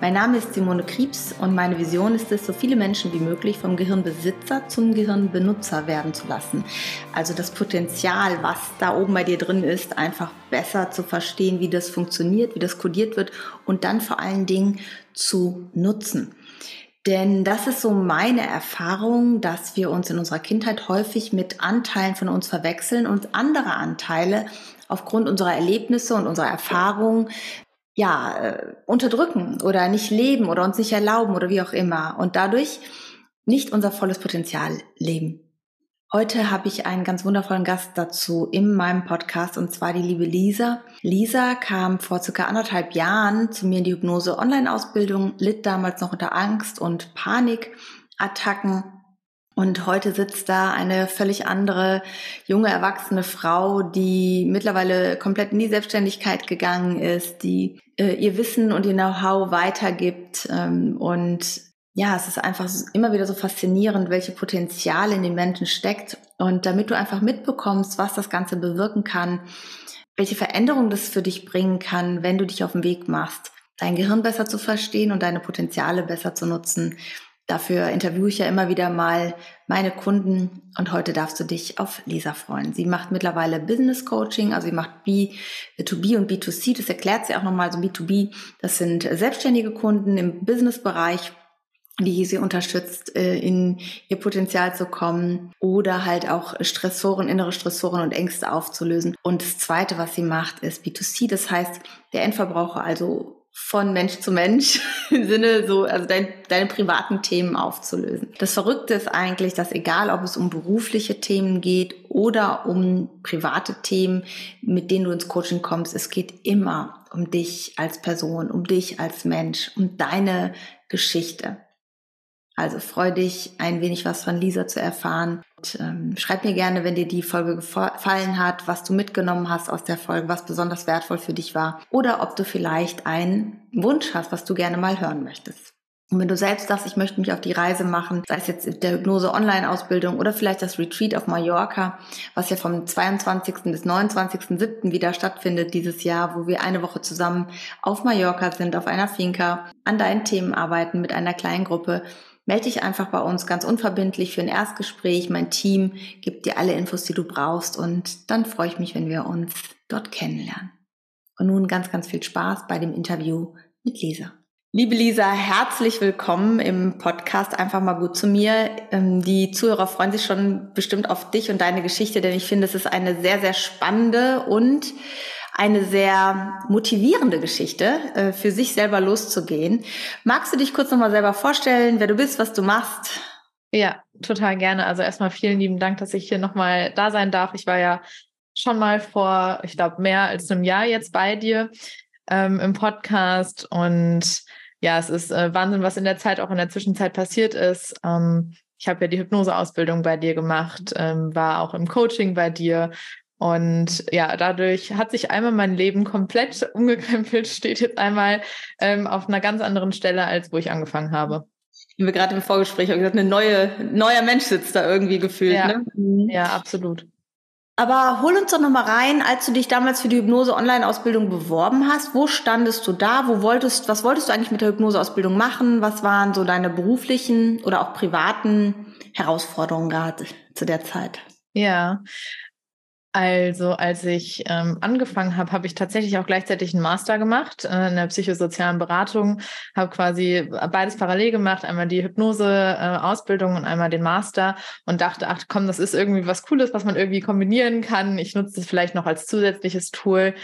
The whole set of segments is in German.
Mein Name ist Simone Kriebs und meine Vision ist es, so viele Menschen wie möglich vom Gehirnbesitzer zum Gehirnbenutzer werden zu lassen. Also das Potenzial, was da oben bei dir drin ist, einfach besser zu verstehen, wie das funktioniert, wie das kodiert wird und dann vor allen Dingen zu nutzen. Denn das ist so meine Erfahrung, dass wir uns in unserer Kindheit häufig mit Anteilen von uns verwechseln und andere Anteile aufgrund unserer Erlebnisse und unserer Erfahrungen ja, äh, unterdrücken oder nicht leben oder uns nicht erlauben oder wie auch immer und dadurch nicht unser volles Potenzial leben. Heute habe ich einen ganz wundervollen Gast dazu in meinem Podcast und zwar die liebe Lisa. Lisa kam vor circa anderthalb Jahren zu mir in die Hypnose Online-Ausbildung, litt damals noch unter Angst und Panikattacken und heute sitzt da eine völlig andere junge erwachsene Frau, die mittlerweile komplett in die Selbstständigkeit gegangen ist, die äh, ihr Wissen und ihr Know-how weitergibt ähm, und ja, es ist einfach immer wieder so faszinierend, welche Potenziale in den Menschen steckt. Und damit du einfach mitbekommst, was das Ganze bewirken kann, welche Veränderung das für dich bringen kann, wenn du dich auf den Weg machst, dein Gehirn besser zu verstehen und deine Potenziale besser zu nutzen. Dafür interviewe ich ja immer wieder mal meine Kunden und heute darfst du dich auf Lisa freuen. Sie macht mittlerweile Business Coaching, also sie macht B2B und B2C, das erklärt sie auch nochmal so B2B. Das sind selbstständige Kunden im Businessbereich die sie unterstützt, äh, in ihr Potenzial zu kommen oder halt auch Stressoren, innere Stressoren und Ängste aufzulösen. Und das Zweite, was sie macht, ist B2C, das heißt der Endverbraucher, also von Mensch zu Mensch im Sinne so, also dein, deine privaten Themen aufzulösen. Das Verrückte ist eigentlich, dass egal, ob es um berufliche Themen geht oder um private Themen, mit denen du ins Coaching kommst, es geht immer um dich als Person, um dich als Mensch, um deine Geschichte. Also freu dich, ein wenig was von Lisa zu erfahren. Und, ähm, schreib mir gerne, wenn dir die Folge gefallen hat, was du mitgenommen hast aus der Folge, was besonders wertvoll für dich war. Oder ob du vielleicht einen Wunsch hast, was du gerne mal hören möchtest. Und wenn du selbst sagst, ich möchte mich auf die Reise machen, sei es jetzt der Hypnose-Online-Ausbildung oder vielleicht das Retreat auf Mallorca, was ja vom 22. bis 29.07. wieder stattfindet dieses Jahr, wo wir eine Woche zusammen auf Mallorca sind, auf einer Finca, an deinen Themen arbeiten mit einer kleinen Gruppe, melde dich einfach bei uns ganz unverbindlich für ein Erstgespräch. Mein Team gibt dir alle Infos, die du brauchst und dann freue ich mich, wenn wir uns dort kennenlernen. Und nun ganz, ganz viel Spaß bei dem Interview mit Lisa. Liebe Lisa, herzlich willkommen im Podcast Einfach mal gut zu mir. Ähm, Die Zuhörer freuen sich schon bestimmt auf dich und deine Geschichte, denn ich finde, es ist eine sehr, sehr spannende und eine sehr motivierende Geschichte, äh, für sich selber loszugehen. Magst du dich kurz nochmal selber vorstellen, wer du bist, was du machst? Ja, total gerne. Also erstmal vielen lieben Dank, dass ich hier nochmal da sein darf. Ich war ja schon mal vor, ich glaube, mehr als einem Jahr jetzt bei dir ähm, im Podcast. Und ja, es ist äh, Wahnsinn, was in der Zeit auch in der Zwischenzeit passiert ist. Ähm, ich habe ja die Hypnoseausbildung bei dir gemacht, ähm, war auch im Coaching bei dir. Und ja, dadurch hat sich einmal mein Leben komplett umgekrempelt, steht jetzt einmal ähm, auf einer ganz anderen Stelle, als wo ich angefangen habe. Wie wir gerade im Vorgespräch haben gesagt, eine neue, neuer Mensch sitzt da irgendwie gefühlt. Ja. Ne? Mhm. Ja, absolut. Aber hol uns doch nochmal rein, als du dich damals für die Hypnose-Online-Ausbildung beworben hast. Wo standest du da? Wo wolltest, was wolltest du eigentlich mit der Hypnose-Ausbildung machen? Was waren so deine beruflichen oder auch privaten Herausforderungen gerade zu der Zeit? Ja, also als ich ähm, angefangen habe, habe ich tatsächlich auch gleichzeitig einen Master gemacht äh, in der psychosozialen Beratung, habe quasi beides parallel gemacht, einmal die Hypnose-Ausbildung und einmal den Master und dachte, ach komm, das ist irgendwie was Cooles, was man irgendwie kombinieren kann. Ich nutze das vielleicht noch als zusätzliches Tool.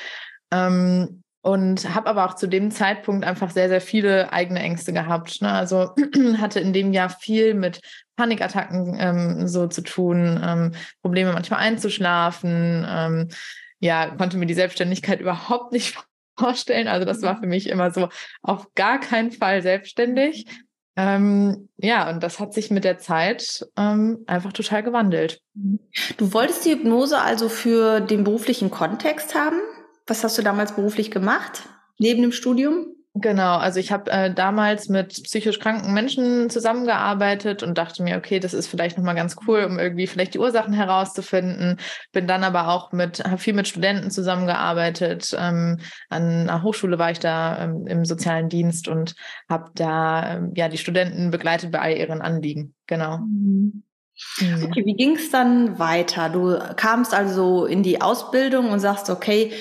Ähm, und habe aber auch zu dem Zeitpunkt einfach sehr, sehr viele eigene Ängste gehabt. Ne? Also hatte in dem Jahr viel mit Panikattacken ähm, so zu tun, ähm, Probleme manchmal einzuschlafen. Ähm, ja, konnte mir die Selbstständigkeit überhaupt nicht vorstellen. Also das war für mich immer so auf gar keinen Fall selbstständig. Ähm, ja, und das hat sich mit der Zeit ähm, einfach total gewandelt. Du wolltest die Hypnose also für den beruflichen Kontext haben? Was hast du damals beruflich gemacht, neben dem Studium? Genau, also ich habe äh, damals mit psychisch kranken Menschen zusammengearbeitet und dachte mir, okay, das ist vielleicht nochmal ganz cool, um irgendwie vielleicht die Ursachen herauszufinden. Bin dann aber auch mit, habe viel mit Studenten zusammengearbeitet. Ähm, an einer Hochschule war ich da ähm, im sozialen Dienst und habe da ähm, ja die Studenten begleitet bei all ihren Anliegen. Genau. Mhm. Okay, wie ging es dann weiter? Du kamst also in die Ausbildung und sagst, okay,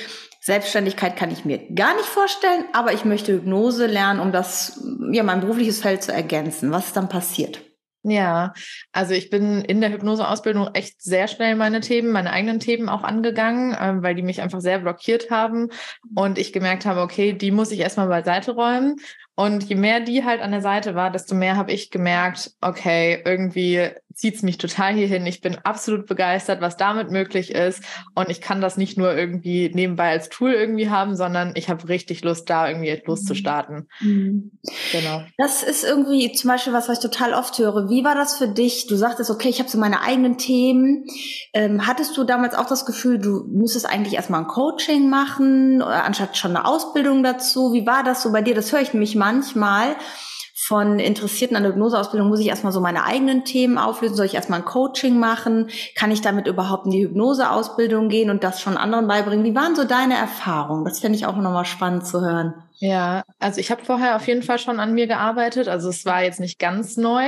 Selbstständigkeit kann ich mir gar nicht vorstellen, aber ich möchte Hypnose lernen, um das, ja, mein berufliches Feld zu ergänzen. Was ist dann passiert? Ja, also ich bin in der Hypnoseausbildung echt sehr schnell meine Themen, meine eigenen Themen auch angegangen, äh, weil die mich einfach sehr blockiert haben und ich gemerkt habe, okay, die muss ich erstmal beiseite räumen. Und je mehr die halt an der Seite war, desto mehr habe ich gemerkt, okay, irgendwie zieht es mich total hierhin. Ich bin absolut begeistert, was damit möglich ist. Und ich kann das nicht nur irgendwie nebenbei als Tool irgendwie haben, sondern ich habe richtig Lust, da irgendwie loszustarten. Mhm. Genau. Das ist irgendwie zum Beispiel was, was ich total oft höre. Wie war das für dich? Du sagtest, okay, ich habe so meine eigenen Themen. Ähm, hattest du damals auch das Gefühl, du müsstest eigentlich erstmal ein Coaching machen, anstatt schon eine Ausbildung dazu? Wie war das so bei dir? Das höre ich nämlich manchmal von Interessierten an der Hypnoseausbildung muss ich erstmal so meine eigenen Themen auflösen. Soll ich erstmal ein Coaching machen? Kann ich damit überhaupt in die Hypnoseausbildung gehen und das schon anderen beibringen? Wie waren so deine Erfahrungen? Das fände ich auch nochmal spannend zu hören. Ja, also ich habe vorher auf jeden Fall schon an mir gearbeitet. Also es war jetzt nicht ganz neu.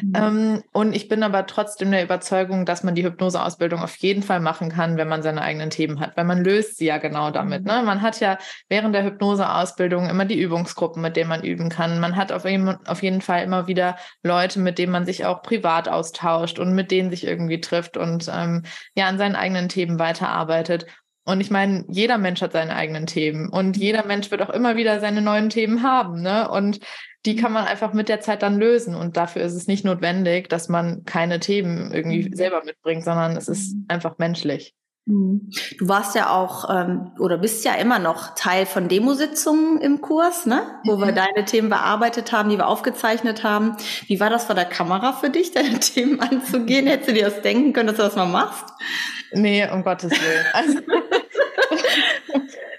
Mhm. Ähm, und ich bin aber trotzdem der Überzeugung, dass man die Hypnoseausbildung auf jeden Fall machen kann, wenn man seine eigenen Themen hat, weil man löst sie ja genau damit. Ne? Man hat ja während der Hypnoseausbildung immer die Übungsgruppen, mit denen man üben kann. Man hat auf jeden, auf jeden Fall immer wieder Leute, mit denen man sich auch privat austauscht und mit denen sich irgendwie trifft und ähm, ja an seinen eigenen Themen weiterarbeitet. Und ich meine, jeder Mensch hat seine eigenen Themen und jeder Mensch wird auch immer wieder seine neuen Themen haben. Ne? Und die kann man einfach mit der Zeit dann lösen. Und dafür ist es nicht notwendig, dass man keine Themen irgendwie mhm. selber mitbringt, sondern es ist mhm. einfach menschlich. Mhm. Du warst ja auch ähm, oder bist ja immer noch Teil von Demositzungen im Kurs, ne? wo mhm. wir deine Themen bearbeitet haben, die wir aufgezeichnet haben. Wie war das vor der Kamera für dich, deine Themen anzugehen? Hättest du dir das denken können, dass du das mal machst? Nee, um Gottes Willen. Also,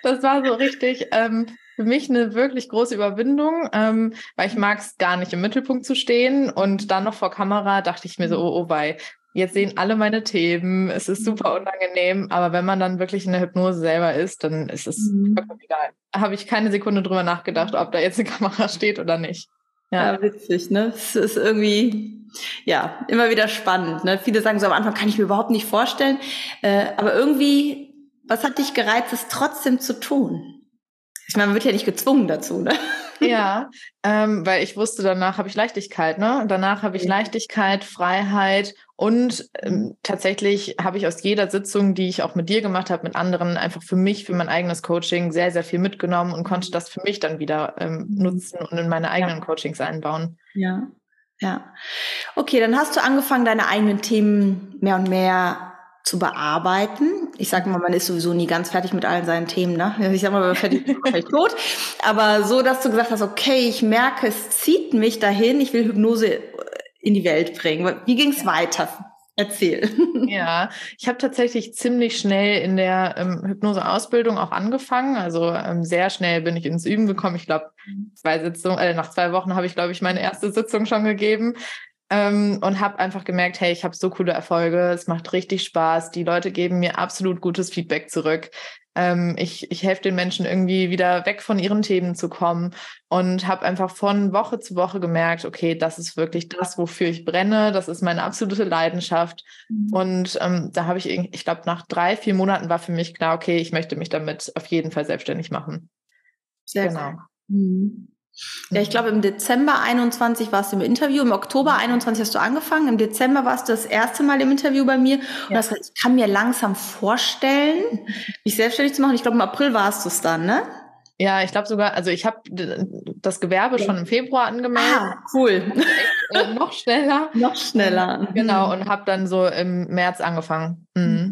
das war so richtig ähm, für mich eine wirklich große Überwindung, ähm, weil ich mag es gar nicht im Mittelpunkt zu stehen und dann noch vor Kamera dachte ich mir so, oh, oh, bei. Jetzt sehen alle meine Themen, es ist super unangenehm, aber wenn man dann wirklich in der Hypnose selber ist, dann ist es mhm. vollkommen egal. Habe ich keine Sekunde drüber nachgedacht, ob da jetzt eine Kamera steht oder nicht. Ja, ja witzig, ne? Es ist irgendwie ja, immer wieder spannend. Ne? Viele sagen so am Anfang, kann ich mir überhaupt nicht vorstellen. Äh, aber irgendwie, was hat dich gereizt, es trotzdem zu tun? Ich meine, man wird ja nicht gezwungen dazu, ne? Ja, ähm, weil ich wusste, danach habe ich Leichtigkeit, ne? Danach habe ich Leichtigkeit, Freiheit und ähm, tatsächlich habe ich aus jeder Sitzung, die ich auch mit dir gemacht habe, mit anderen, einfach für mich, für mein eigenes Coaching sehr, sehr viel mitgenommen und konnte das für mich dann wieder ähm, nutzen und in meine eigenen ja. Coachings einbauen. Ja, ja. Okay, dann hast du angefangen, deine eigenen Themen mehr und mehr zu bearbeiten. Ich sage mal, man ist sowieso nie ganz fertig mit allen seinen Themen. Ne? Ich sage mal, wenn man fertig ist, vielleicht tot. Aber so, dass du gesagt hast, okay, ich merke, es zieht mich dahin, ich will Hypnose in die Welt bringen. Wie ging es weiter? Erzähl. Ja, ich habe tatsächlich ziemlich schnell in der ähm, Hypnose-Ausbildung auch angefangen. Also ähm, sehr schnell bin ich ins Üben gekommen. Ich glaube, zwei Sitzungen, äh, nach zwei Wochen habe ich, glaube ich, meine erste Sitzung schon gegeben. Ähm, und habe einfach gemerkt, hey, ich habe so coole Erfolge, es macht richtig Spaß, die Leute geben mir absolut gutes Feedback zurück. Ähm, ich ich helfe den Menschen irgendwie wieder weg von ihren Themen zu kommen und habe einfach von Woche zu Woche gemerkt, okay, das ist wirklich das, wofür ich brenne, das ist meine absolute Leidenschaft. Mhm. Und ähm, da habe ich, ich glaube, nach drei, vier Monaten war für mich klar, okay, ich möchte mich damit auf jeden Fall selbstständig machen. Sehr genau. Mhm. Ja, ich glaube, im Dezember 21 warst du im Interview, im Oktober 21 hast du angefangen, im Dezember warst du das erste Mal im Interview bei mir und ja. hast gesagt, ich kann mir langsam vorstellen, mich selbstständig zu machen. Ich glaube, im April warst du es dann, ne? Ja, ich glaube sogar, also ich habe das Gewerbe schon im Februar angemeldet. Ah, cool. Äh, noch schneller. noch schneller. Genau, und habe dann so im März angefangen. Mhm.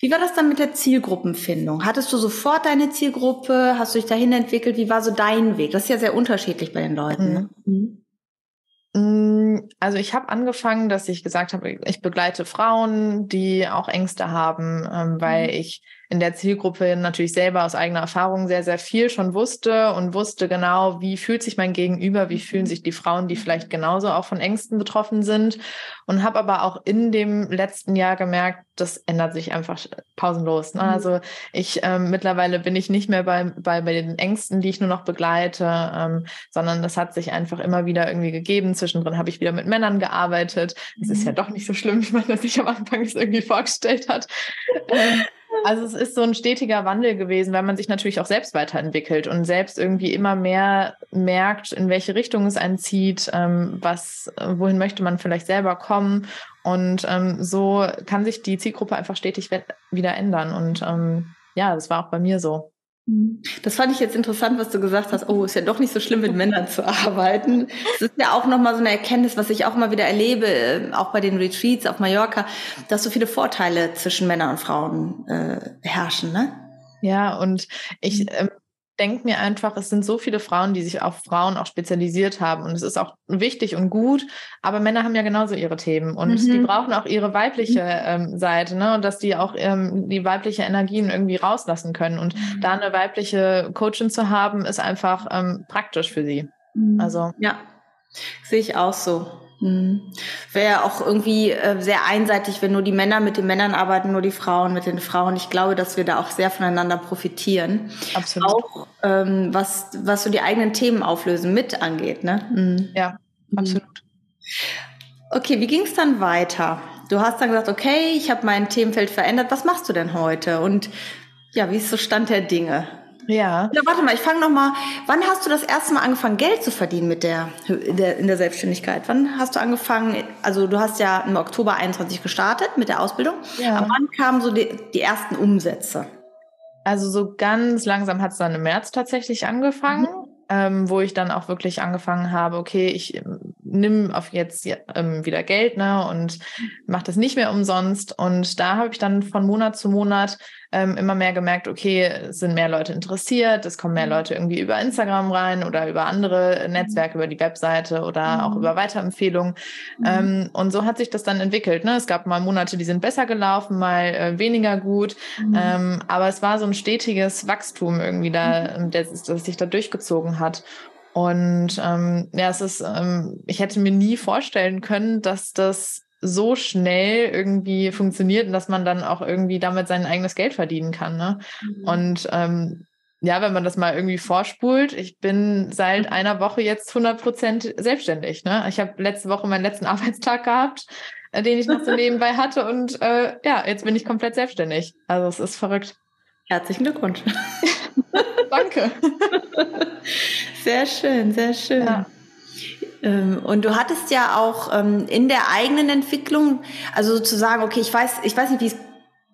Wie war das dann mit der Zielgruppenfindung? Hattest du sofort deine Zielgruppe? Hast du dich dahin entwickelt? Wie war so dein Weg? Das ist ja sehr unterschiedlich bei den Leuten. Ne? Mhm. Mm, also ich habe angefangen, dass ich gesagt habe, ich begleite Frauen, die auch Ängste haben, ähm, weil mhm. ich in der Zielgruppe natürlich selber aus eigener Erfahrung sehr, sehr viel schon wusste und wusste genau, wie fühlt sich mein Gegenüber, wie fühlen sich die Frauen, die vielleicht genauso auch von Ängsten betroffen sind. Und habe aber auch in dem letzten Jahr gemerkt, das ändert sich einfach pausenlos. Ne? Mhm. Also ich ähm, mittlerweile bin ich nicht mehr bei, bei, bei den Ängsten, die ich nur noch begleite, ähm, sondern das hat sich einfach immer wieder irgendwie gegeben. Zwischendrin habe ich wieder mit Männern gearbeitet. Es mhm. ist ja mhm. doch nicht so schlimm, wie man das sich am Anfang irgendwie vorgestellt hat. ähm, also es ist so ein stetiger Wandel gewesen, weil man sich natürlich auch selbst weiterentwickelt und selbst irgendwie immer mehr merkt, in welche Richtung es einen zieht, ähm, was, wohin möchte man vielleicht selber kommen. Und ähm, so kann sich die Zielgruppe einfach stetig wieder ändern. Und ähm, ja, das war auch bei mir so. Das fand ich jetzt interessant, was du gesagt hast. Oh, ist ja doch nicht so schlimm, mit Männern zu arbeiten. Das ist ja auch nochmal so eine Erkenntnis, was ich auch immer wieder erlebe, äh, auch bei den Retreats auf Mallorca, dass so viele Vorteile zwischen Männern und Frauen äh, herrschen, ne? Ja, und ich mhm. Denke mir einfach, es sind so viele Frauen, die sich auf Frauen auch spezialisiert haben. Und es ist auch wichtig und gut, aber Männer haben ja genauso ihre Themen und mhm. die brauchen auch ihre weibliche mhm. ähm, Seite, ne? Und dass die auch ähm, die weibliche Energien irgendwie rauslassen können. Und mhm. da eine weibliche Coachin zu haben, ist einfach ähm, praktisch für sie. Mhm. Also. Ja, sehe ich auch so. Hm. Wäre ja auch irgendwie äh, sehr einseitig, wenn nur die Männer mit den Männern arbeiten, nur die Frauen mit den Frauen. Ich glaube, dass wir da auch sehr voneinander profitieren. Absolut. Auch ähm, was, was so die eigenen Themen auflösen mit angeht. Ne? Mhm. Ja, hm. absolut. Okay, wie ging es dann weiter? Du hast dann gesagt, okay, ich habe mein Themenfeld verändert. Was machst du denn heute? Und ja, wie ist so Stand der Dinge? Ja. ja warte mal, ich fange noch mal. Wann hast du das erste Mal angefangen, Geld zu verdienen mit der in, der in der Selbstständigkeit? Wann hast du angefangen? Also du hast ja im Oktober 21 gestartet mit der Ausbildung. Ja. Aber wann kamen so die, die ersten Umsätze? Also so ganz langsam hat es dann im März tatsächlich angefangen. Mhm ähm, wo ich dann auch wirklich angefangen habe, okay, ich nimm auf jetzt ähm, wieder Geld ne, und mache das nicht mehr umsonst. Und da habe ich dann von Monat zu Monat ähm, immer mehr gemerkt, okay, es sind mehr Leute interessiert, es kommen mehr mhm. Leute irgendwie über Instagram rein oder über andere mhm. Netzwerke, über die Webseite oder mhm. auch über Weiterempfehlungen. Mhm. Ähm, und so hat sich das dann entwickelt. Ne? Es gab mal Monate, die sind besser gelaufen, mal äh, weniger gut. Mhm. Ähm, aber es war so ein stetiges Wachstum irgendwie da, mhm. das, das sich da durchgezogen hat. Und ähm, ja, es ist, ähm, ich hätte mir nie vorstellen können, dass das so schnell irgendwie funktioniert und dass man dann auch irgendwie damit sein eigenes Geld verdienen kann. Ne? Mhm. Und ähm, ja, wenn man das mal irgendwie vorspult, ich bin seit mhm. einer Woche jetzt 100 Prozent selbstständig. Ne? Ich habe letzte Woche meinen letzten Arbeitstag gehabt, äh, den ich noch so nebenbei hatte und äh, ja, jetzt bin ich komplett selbstständig. Also es ist verrückt. Herzlichen Glückwunsch. Danke. Sehr schön, sehr schön. Ja. Ähm, und du hattest ja auch ähm, in der eigenen Entwicklung, also sozusagen, okay, ich weiß, ich weiß nicht, wie es,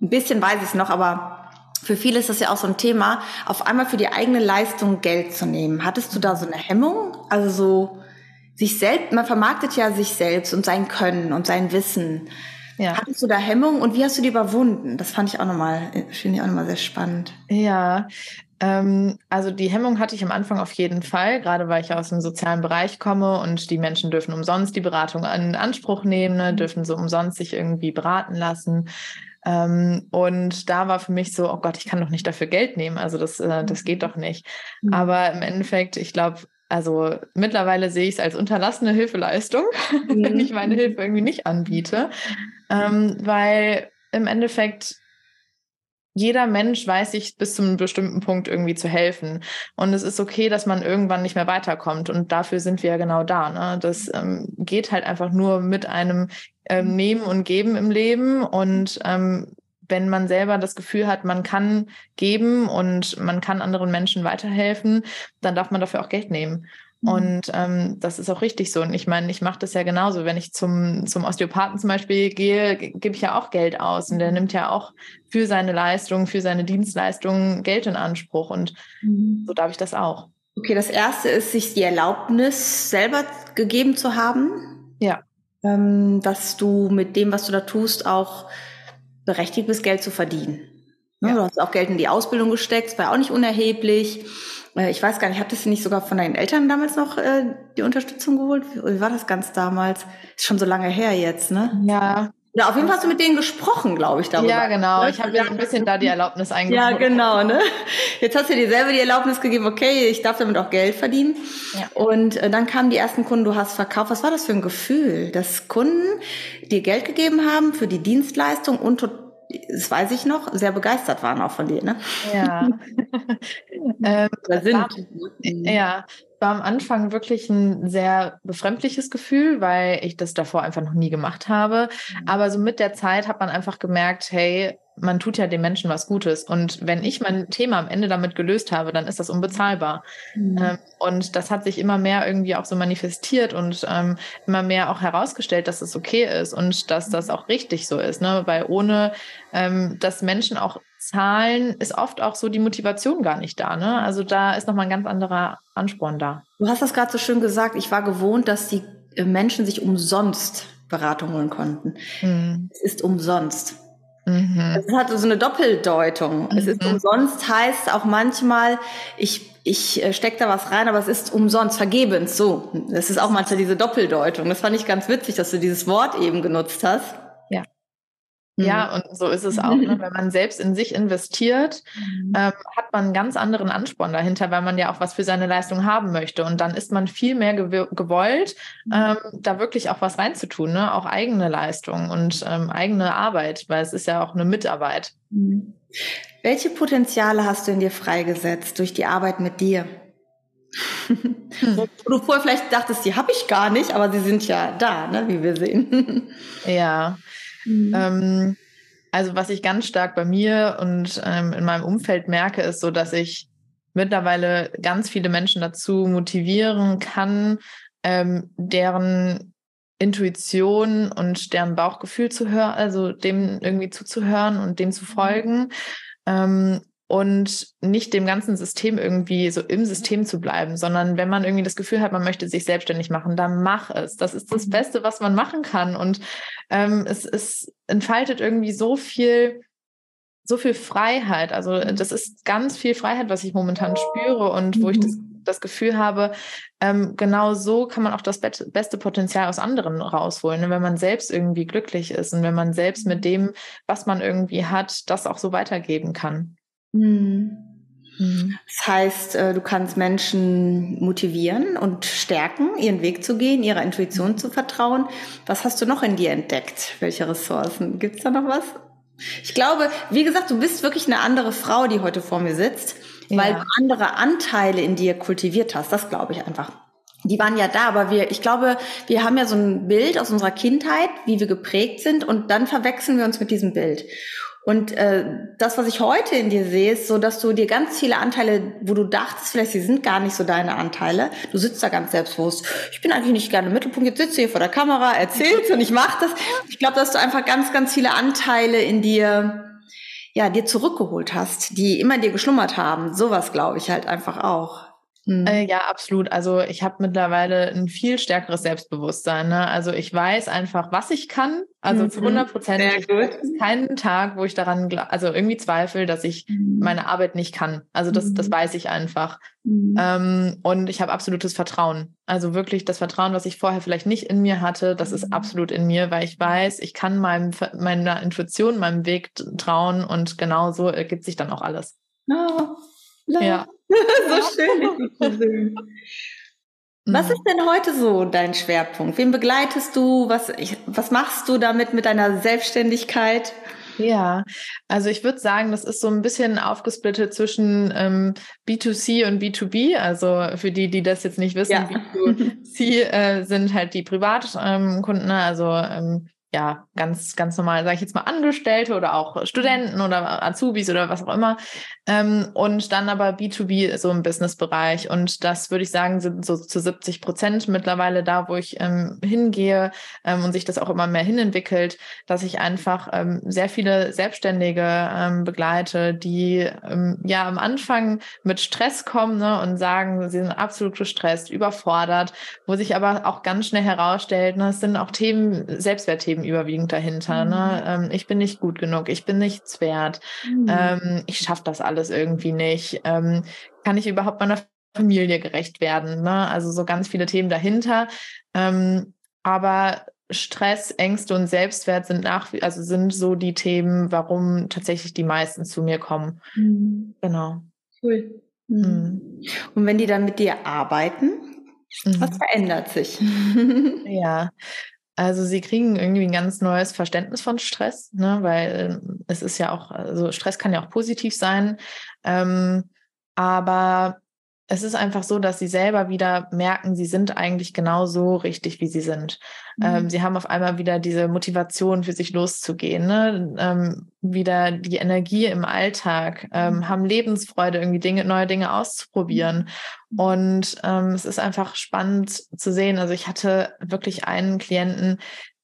ein bisschen weiß ich es noch, aber für viele ist das ja auch so ein Thema, auf einmal für die eigene Leistung Geld zu nehmen. Hattest du da so eine Hemmung? Also so sich selbst, man vermarktet ja sich selbst und sein Können und sein Wissen. Ja. Hattest du da Hemmung und wie hast du die überwunden? Das fand ich auch nochmal, finde ich auch nochmal sehr spannend. Ja, also die Hemmung hatte ich am Anfang auf jeden Fall, gerade weil ich aus dem sozialen Bereich komme und die Menschen dürfen umsonst die Beratung in Anspruch nehmen, ne, mhm. dürfen so umsonst sich irgendwie beraten lassen. Ähm, und da war für mich so, oh Gott, ich kann doch nicht dafür Geld nehmen. Also das, äh, das geht doch nicht. Mhm. Aber im Endeffekt, ich glaube, also mittlerweile sehe ich es als unterlassene Hilfeleistung, mhm. wenn ich meine Hilfe irgendwie nicht anbiete. Ähm, weil im Endeffekt jeder Mensch weiß sich bis zu einem bestimmten Punkt irgendwie zu helfen. Und es ist okay, dass man irgendwann nicht mehr weiterkommt. Und dafür sind wir ja genau da. Ne? Das ähm, geht halt einfach nur mit einem ähm. Nehmen und Geben im Leben. Und ähm, wenn man selber das Gefühl hat, man kann geben und man kann anderen Menschen weiterhelfen, dann darf man dafür auch Geld nehmen. Mhm. Und ähm, das ist auch richtig so. Und ich meine, ich mache das ja genauso. Wenn ich zum, zum Osteopathen zum Beispiel gehe, gebe ich ja auch Geld aus. Und der mhm. nimmt ja auch für seine Leistung, für seine Dienstleistungen Geld in Anspruch. Und mhm. so darf ich das auch. Okay, das erste ist, sich die Erlaubnis selber gegeben zu haben. Ja. Ähm, dass du mit dem, was du da tust, auch berechtigt bist, Geld zu verdienen. Ne, ja. Du hast auch Geld in die Ausbildung gesteckt, war auch nicht unerheblich. Äh, ich weiß gar nicht, hattest du nicht sogar von deinen Eltern damals noch äh, die Unterstützung geholt? Wie war das ganz damals? Ist schon so lange her jetzt, ne? Ja, ja, auf jeden Fall hast du mit denen gesprochen, glaube ich, darüber. Ja, genau. Ich habe ja ein bisschen da die Erlaubnis eingeholt. Ja, genau. Ne? Jetzt hast du dir selber die Erlaubnis gegeben, okay, ich darf damit auch Geld verdienen. Ja. Und äh, dann kamen die ersten Kunden, du hast verkauft. Was war das für ein Gefühl, dass Kunden dir Geld gegeben haben für die Dienstleistung und das weiß ich noch, sehr begeistert waren auch von dir, ne? Ja. ähm, sind. War, ja, war am Anfang wirklich ein sehr befremdliches Gefühl, weil ich das davor einfach noch nie gemacht habe. Mhm. Aber so mit der Zeit hat man einfach gemerkt, hey, man tut ja den Menschen was Gutes. Und wenn ich mein Thema am Ende damit gelöst habe, dann ist das unbezahlbar. Mhm. Ähm, und das hat sich immer mehr irgendwie auch so manifestiert und ähm, immer mehr auch herausgestellt, dass es okay ist und dass das auch richtig so ist. Ne? Weil ohne ähm, dass Menschen auch zahlen, ist oft auch so die Motivation gar nicht da. Ne? Also da ist nochmal ein ganz anderer Ansporn da. Du hast das gerade so schön gesagt. Ich war gewohnt, dass die äh, Menschen sich umsonst Beratung holen konnten. Mhm. Es ist umsonst. Mhm. Es hat so eine Doppeldeutung. Mhm. Es ist mhm. umsonst heißt auch manchmal, ich, ich äh, stecke da was rein, aber es ist umsonst, vergebens, so. Das ist auch manchmal diese Doppeldeutung. Das fand ich ganz witzig, dass du dieses Wort eben genutzt hast. Ja, mhm. und so ist es auch. Ne? Wenn man selbst in sich investiert, mhm. ähm, hat man einen ganz anderen Ansporn dahinter, weil man ja auch was für seine Leistung haben möchte. Und dann ist man viel mehr gew gewollt, mhm. ähm, da wirklich auch was reinzutun, ne? auch eigene Leistung und ähm, eigene Arbeit, weil es ist ja auch eine Mitarbeit. Welche Potenziale hast du in dir freigesetzt durch die Arbeit mit dir? Hm. Wo du vorher vielleicht dachtest, die habe ich gar nicht, aber sie sind ja da, ne, wie wir sehen. Ja, Mhm. Ähm, also was ich ganz stark bei mir und ähm, in meinem Umfeld merke, ist so, dass ich mittlerweile ganz viele Menschen dazu motivieren kann, ähm, deren Intuition und deren Bauchgefühl zu hören, also dem irgendwie zuzuhören und dem zu mhm. folgen. Ähm, und nicht dem ganzen System irgendwie so im System zu bleiben, sondern wenn man irgendwie das Gefühl hat, man möchte sich selbstständig machen, dann mach es. Das ist das mhm. Beste, was man machen kann. Und ähm, es, es entfaltet irgendwie so viel, so viel Freiheit. Also mhm. das ist ganz viel Freiheit, was ich momentan spüre und wo ich das, mhm. das Gefühl habe, ähm, genau so kann man auch das beste Potenzial aus anderen rausholen, ne? wenn man selbst irgendwie glücklich ist und wenn man selbst mit dem, was man irgendwie hat, das auch so weitergeben kann. Mhm. Das heißt, äh, du kannst Menschen motivieren und stärken, ihren Weg zu gehen, ihrer Intuition zu vertrauen. Was hast du noch in dir entdeckt? Welche Ressourcen? Gibt es da noch was? Ich glaube, wie gesagt, du bist wirklich eine andere Frau, die heute vor mir sitzt, ja. weil du andere Anteile in dir kultiviert hast. Das glaube ich einfach. Die waren ja da, aber wir, ich glaube, wir haben ja so ein Bild aus unserer Kindheit, wie wir geprägt sind, und dann verwechseln wir uns mit diesem Bild. Und äh, das, was ich heute in dir sehe, ist so, dass du dir ganz viele Anteile, wo du dachtest, vielleicht sie sind gar nicht so deine Anteile, du sitzt da ganz selbstbewusst. Ich bin eigentlich nicht gerne im Mittelpunkt, jetzt sitze hier vor der Kamera, erzählst und ich mache das. Ich glaube, dass du einfach ganz, ganz viele Anteile in dir, ja, dir zurückgeholt hast, die immer dir geschlummert haben. Sowas glaube ich halt einfach auch. Mhm. Äh, ja, absolut. Also ich habe mittlerweile ein viel stärkeres Selbstbewusstsein. Ne? Also ich weiß einfach, was ich kann. Also mhm. zu 100 Prozent. Es gibt keinen Tag, wo ich daran, also irgendwie zweifle, dass ich mhm. meine Arbeit nicht kann. Also das, das mhm. weiß ich einfach. Mhm. Ähm, und ich habe absolutes Vertrauen. Also wirklich das Vertrauen, was ich vorher vielleicht nicht in mir hatte, das ist absolut in mir, weil ich weiß, ich kann meinem, meiner Intuition, meinem Weg trauen und genau so ergibt sich dann auch alles. Oh, ja. so schön. Was mhm. ist denn heute so dein Schwerpunkt? Wen begleitest du? Was, ich, was machst du damit mit deiner Selbstständigkeit? Ja, also ich würde sagen, das ist so ein bisschen aufgesplittet zwischen ähm, B2C und B2B. Also für die, die das jetzt nicht wissen, ja. B2C äh, sind halt die Privatkunden, ähm, also ähm, ja, ganz, ganz normal, sage ich jetzt mal, Angestellte oder auch Studenten oder Azubis oder was auch immer. Ähm, und dann aber B2B so im Business-Bereich. Und das würde ich sagen, sind so zu 70 Prozent mittlerweile da, wo ich ähm, hingehe ähm, und sich das auch immer mehr hinentwickelt, dass ich einfach ähm, sehr viele Selbstständige ähm, begleite, die ähm, ja am Anfang mit Stress kommen ne, und sagen, sie sind absolut gestresst, überfordert, wo sich aber auch ganz schnell herausstellt, ne, es sind auch Themen, Selbstwertthemen Themen überwiegend dahinter. Ne? Mhm. Ne? Ähm, ich bin nicht gut genug, ich bin nichts wert, mhm. ähm, ich schaffe das alles irgendwie nicht. Ähm, kann ich überhaupt meiner Familie gerecht werden? Ne? Also so ganz viele Themen dahinter. Ähm, aber Stress, Ängste und Selbstwert sind nach, also sind so die Themen, warum tatsächlich die meisten zu mir kommen. Mhm. Genau. Cool. Mhm. mhm. Und wenn die dann mit dir arbeiten, mhm. was verändert sich? ja. Also sie kriegen irgendwie ein ganz neues Verständnis von Stress, ne? weil ähm, es ist ja auch, also Stress kann ja auch positiv sein, ähm, aber es ist einfach so, dass sie selber wieder merken, sie sind eigentlich genau so richtig, wie sie sind. Mhm. Ähm, sie haben auf einmal wieder diese Motivation für sich loszugehen, ne? ähm, wieder die Energie im Alltag, ähm, mhm. haben Lebensfreude, irgendwie Dinge, neue Dinge auszuprobieren. Mhm. Und ähm, es ist einfach spannend zu sehen. Also ich hatte wirklich einen Klienten,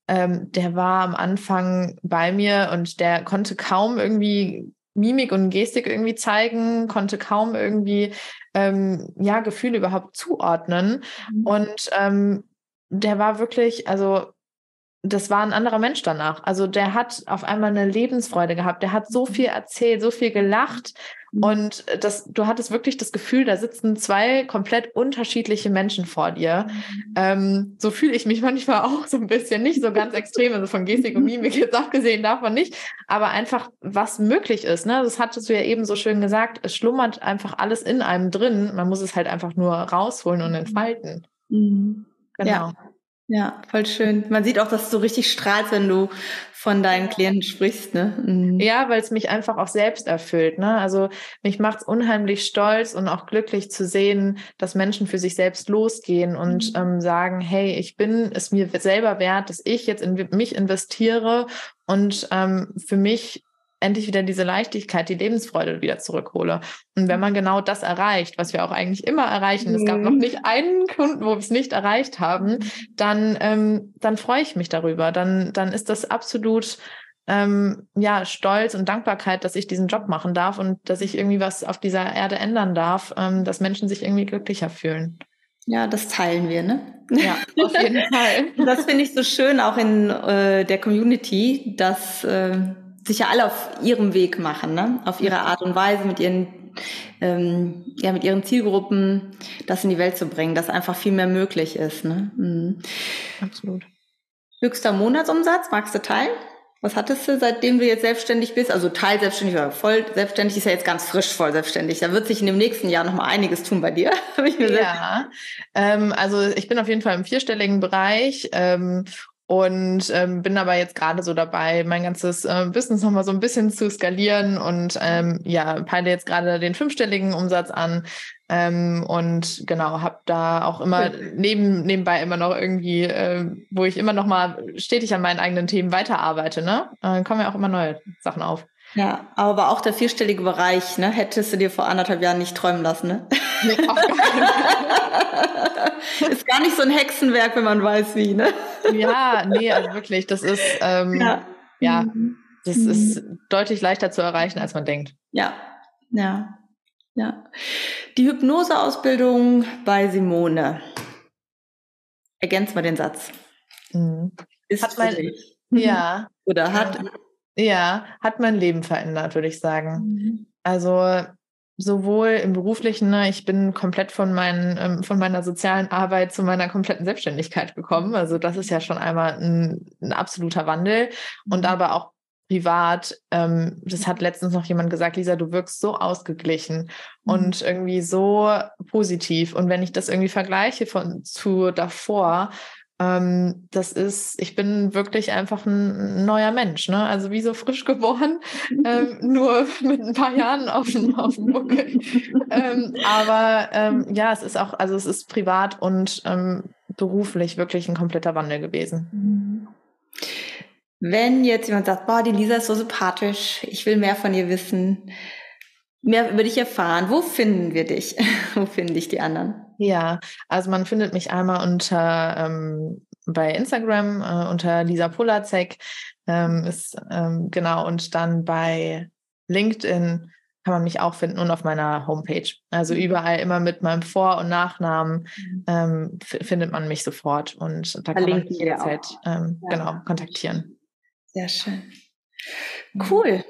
ähm, der war am Anfang bei mir und der konnte kaum irgendwie Mimik und Gestik irgendwie zeigen, konnte kaum irgendwie ähm, ja Gefühle überhaupt zuordnen. Mhm. Und ähm, der war wirklich, also das war ein anderer Mensch danach. Also der hat auf einmal eine Lebensfreude gehabt. Der hat so mhm. viel erzählt, so viel gelacht. Mhm. Und das, du hattest wirklich das Gefühl, da sitzen zwei komplett unterschiedliche Menschen vor dir. Mhm. Ähm, so fühle ich mich manchmal auch so ein bisschen, nicht so ganz extrem, also von Gestik und Mimik jetzt abgesehen davon nicht, aber einfach, was möglich ist. Ne? Das hattest du ja eben so schön gesagt. Es schlummert einfach alles in einem drin. Man muss es halt einfach nur rausholen und entfalten. Mhm. Genau. Ja. Ja, voll schön. Man sieht auch, dass du richtig strahlst, wenn du von deinen Klienten sprichst, ne? Mhm. Ja, weil es mich einfach auch selbst erfüllt, ne? Also mich macht es unheimlich stolz und auch glücklich zu sehen, dass Menschen für sich selbst losgehen und mhm. ähm, sagen, hey, ich bin es mir selber wert, dass ich jetzt in mich investiere und ähm, für mich endlich wieder diese Leichtigkeit, die Lebensfreude wieder zurückhole. Und wenn man genau das erreicht, was wir auch eigentlich immer erreichen, mhm. es gab noch mhm. nicht einen Kunden, wo wir es nicht erreicht haben, dann, ähm, dann freue ich mich darüber. Dann, dann ist das absolut ähm, ja, Stolz und Dankbarkeit, dass ich diesen Job machen darf und dass ich irgendwie was auf dieser Erde ändern darf, ähm, dass Menschen sich irgendwie glücklicher fühlen. Ja, das teilen wir, ne? Ja, auf jeden Fall. Das finde ich so schön auch in äh, der Community, dass äh, sich ja alle auf ihrem Weg machen, ne? auf ihre Art und Weise, mit ihren, ähm, ja, mit ihren Zielgruppen das in die Welt zu bringen, dass einfach viel mehr möglich ist. Ne? Mhm. Absolut. Höchster Monatsumsatz, magst du teilen? Was hattest du, seitdem du jetzt selbstständig bist? Also Teil selbstständig oder voll selbstständig ist ja jetzt ganz frisch voll selbstständig. Da wird sich in dem nächsten Jahr noch mal einiges tun bei dir. ja, ähm, also ich bin auf jeden Fall im vierstelligen Bereich ähm, und ähm, bin aber jetzt gerade so dabei, mein ganzes äh, Business nochmal so ein bisschen zu skalieren und ähm, ja, peile jetzt gerade den fünfstelligen Umsatz an ähm, und genau, habe da auch immer neben, nebenbei immer noch irgendwie, äh, wo ich immer noch mal stetig an meinen eigenen Themen weiterarbeite, ne? Äh, kommen ja auch immer neue Sachen auf. Ja, aber auch der vierstellige Bereich, ne, hättest du dir vor anderthalb Jahren nicht träumen lassen, ne? Nee, ist gar nicht so ein Hexenwerk, wenn man weiß wie, ne? Ja, nee, also wirklich, das ist, ähm, ja. ja, mhm. das mhm. ist deutlich leichter zu erreichen, als man denkt. Ja, ja, ja. Die Hypnoseausbildung bei Simone. Ergänzt mal den Satz. Mhm. Ist hat mein, ja. Oder hat ja, hat mein Leben verändert, würde ich sagen. Mhm. Also sowohl im beruflichen, ne, ich bin komplett von, meinen, ähm, von meiner sozialen Arbeit zu meiner kompletten Selbstständigkeit gekommen. Also das ist ja schon einmal ein, ein absoluter Wandel. Und mhm. aber auch privat, ähm, das hat letztens noch jemand gesagt, Lisa, du wirkst so ausgeglichen mhm. und irgendwie so positiv. Und wenn ich das irgendwie vergleiche von zu davor, ähm, das ist, ich bin wirklich einfach ein neuer Mensch, ne? Also wie so frisch geboren, ähm, nur mit ein paar Jahren auf dem, auf dem Buckel. ähm, aber ähm, ja, es ist auch, also es ist privat und ähm, beruflich wirklich ein kompletter Wandel gewesen. Wenn jetzt jemand sagt, boah, die Lisa ist so sympathisch, ich will mehr von ihr wissen, mehr über dich erfahren, wo finden wir dich? wo finden dich die anderen? Ja, also man findet mich einmal unter ähm, bei Instagram äh, unter Lisa Polacek ähm, ist ähm, genau und dann bei LinkedIn kann man mich auch finden und auf meiner Homepage. Also mhm. überall immer mit meinem Vor- und Nachnamen mhm. ähm, findet man mich sofort und da kann Verlinken man mich jederzeit ähm, ja. genau kontaktieren. Sehr schön. Cool.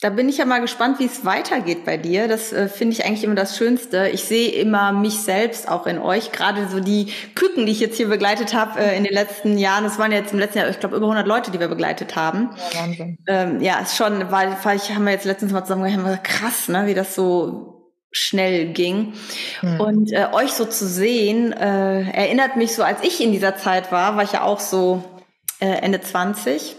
Da bin ich ja mal gespannt, wie es weitergeht bei dir. Das äh, finde ich eigentlich immer das Schönste. Ich sehe immer mich selbst auch in euch. Gerade so die Küken, die ich jetzt hier begleitet habe äh, in den letzten Jahren. Das waren jetzt im letzten Jahr, ich glaube, über 100 Leute, die wir begleitet haben. Ja, Wahnsinn. Ähm, ja, ist schon, weil, weil ich haben wir jetzt letztens mal zusammen gesagt, krass, ne, wie das so schnell ging. Mhm. Und äh, euch so zu sehen, äh, erinnert mich so, als ich in dieser Zeit war, war ich ja auch so äh, Ende 20.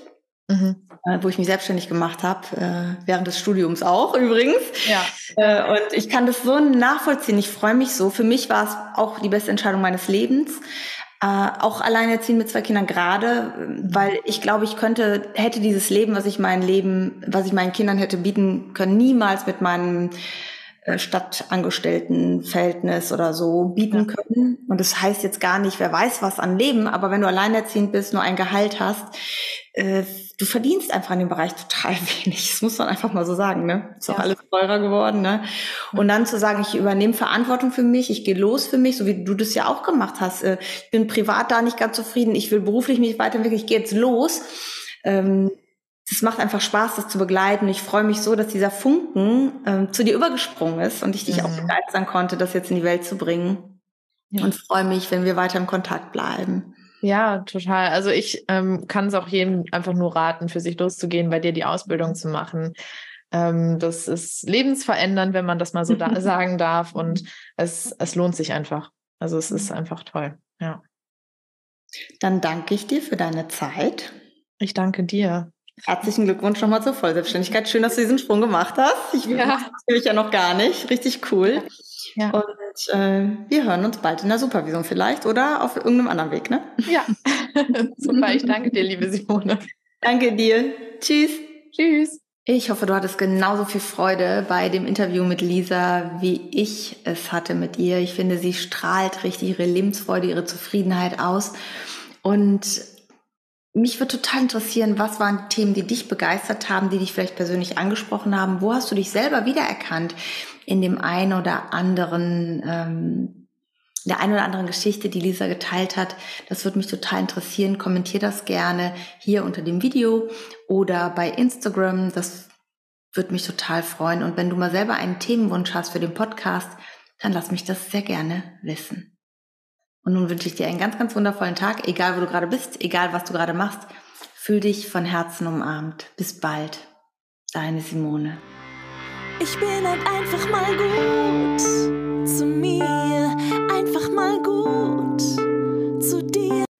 Mhm. Äh, wo ich mich selbstständig gemacht habe, äh, während des Studiums auch übrigens. Ja. Äh, und ich kann das so nachvollziehen. Ich freue mich so. Für mich war es auch die beste Entscheidung meines Lebens. Auch alleinerziehend mit zwei Kindern gerade, weil ich glaube, ich könnte, hätte dieses Leben, was ich mein Leben, was ich meinen Kindern hätte bieten können, niemals mit meinem Stadtangestelltenverhältnis oder so bieten ja. können. Und das heißt jetzt gar nicht, wer weiß was an Leben, aber wenn du alleinerziehend bist, nur ein Gehalt hast, du verdienst einfach in dem Bereich total wenig. Das muss man einfach mal so sagen, ne? Ist auch ja. alles teurer geworden, ne? Und dann zu sagen, ich übernehme Verantwortung für mich, ich gehe los für mich, so wie du das ja auch gemacht hast. Äh, ich bin privat da nicht ganz zufrieden, ich will beruflich mich weiterentwickeln, ich gehe jetzt los. Ähm, es macht einfach Spaß, das zu begleiten. Ich freue mich so, dass dieser Funken ähm, zu dir übergesprungen ist und ich dich mhm. auch begeistern konnte, das jetzt in die Welt zu bringen. Ja. Und freue mich, wenn wir weiter im Kontakt bleiben. Ja, total. Also ich ähm, kann es auch jedem einfach nur raten, für sich loszugehen, bei dir die Ausbildung zu machen. Ähm, das ist lebensverändernd, wenn man das mal so da sagen darf. Und es, es lohnt sich einfach. Also es ist einfach toll. Ja. Dann danke ich dir für deine Zeit. Ich danke dir. Herzlichen Glückwunsch nochmal zur Vollselbstständigkeit. Schön, dass du diesen Sprung gemacht hast. Ich ja. das ja noch gar nicht. Richtig cool. Ja. Und äh, wir hören uns bald in der Supervision vielleicht oder auf irgendeinem anderen Weg, ne? Ja. Super, ich danke dir, liebe Simone. Danke dir. Tschüss. Tschüss. Ich hoffe, du hattest genauso viel Freude bei dem Interview mit Lisa, wie ich es hatte mit ihr. Ich finde, sie strahlt richtig ihre Lebensfreude, ihre Zufriedenheit aus. Und mich würde total interessieren, was waren Themen, die dich begeistert haben, die dich vielleicht persönlich angesprochen haben? Wo hast du dich selber wiedererkannt in dem einen oder anderen, ähm, der einen oder anderen Geschichte, die Lisa geteilt hat? Das würde mich total interessieren. Kommentier das gerne hier unter dem Video oder bei Instagram. Das würde mich total freuen. Und wenn du mal selber einen Themenwunsch hast für den Podcast, dann lass mich das sehr gerne wissen. Und nun wünsche ich dir einen ganz, ganz wundervollen Tag, egal wo du gerade bist, egal was du gerade machst. Fühl dich von Herzen umarmt. Bis bald. Deine Simone. Ich bin halt einfach mal gut zu mir, einfach mal gut zu dir.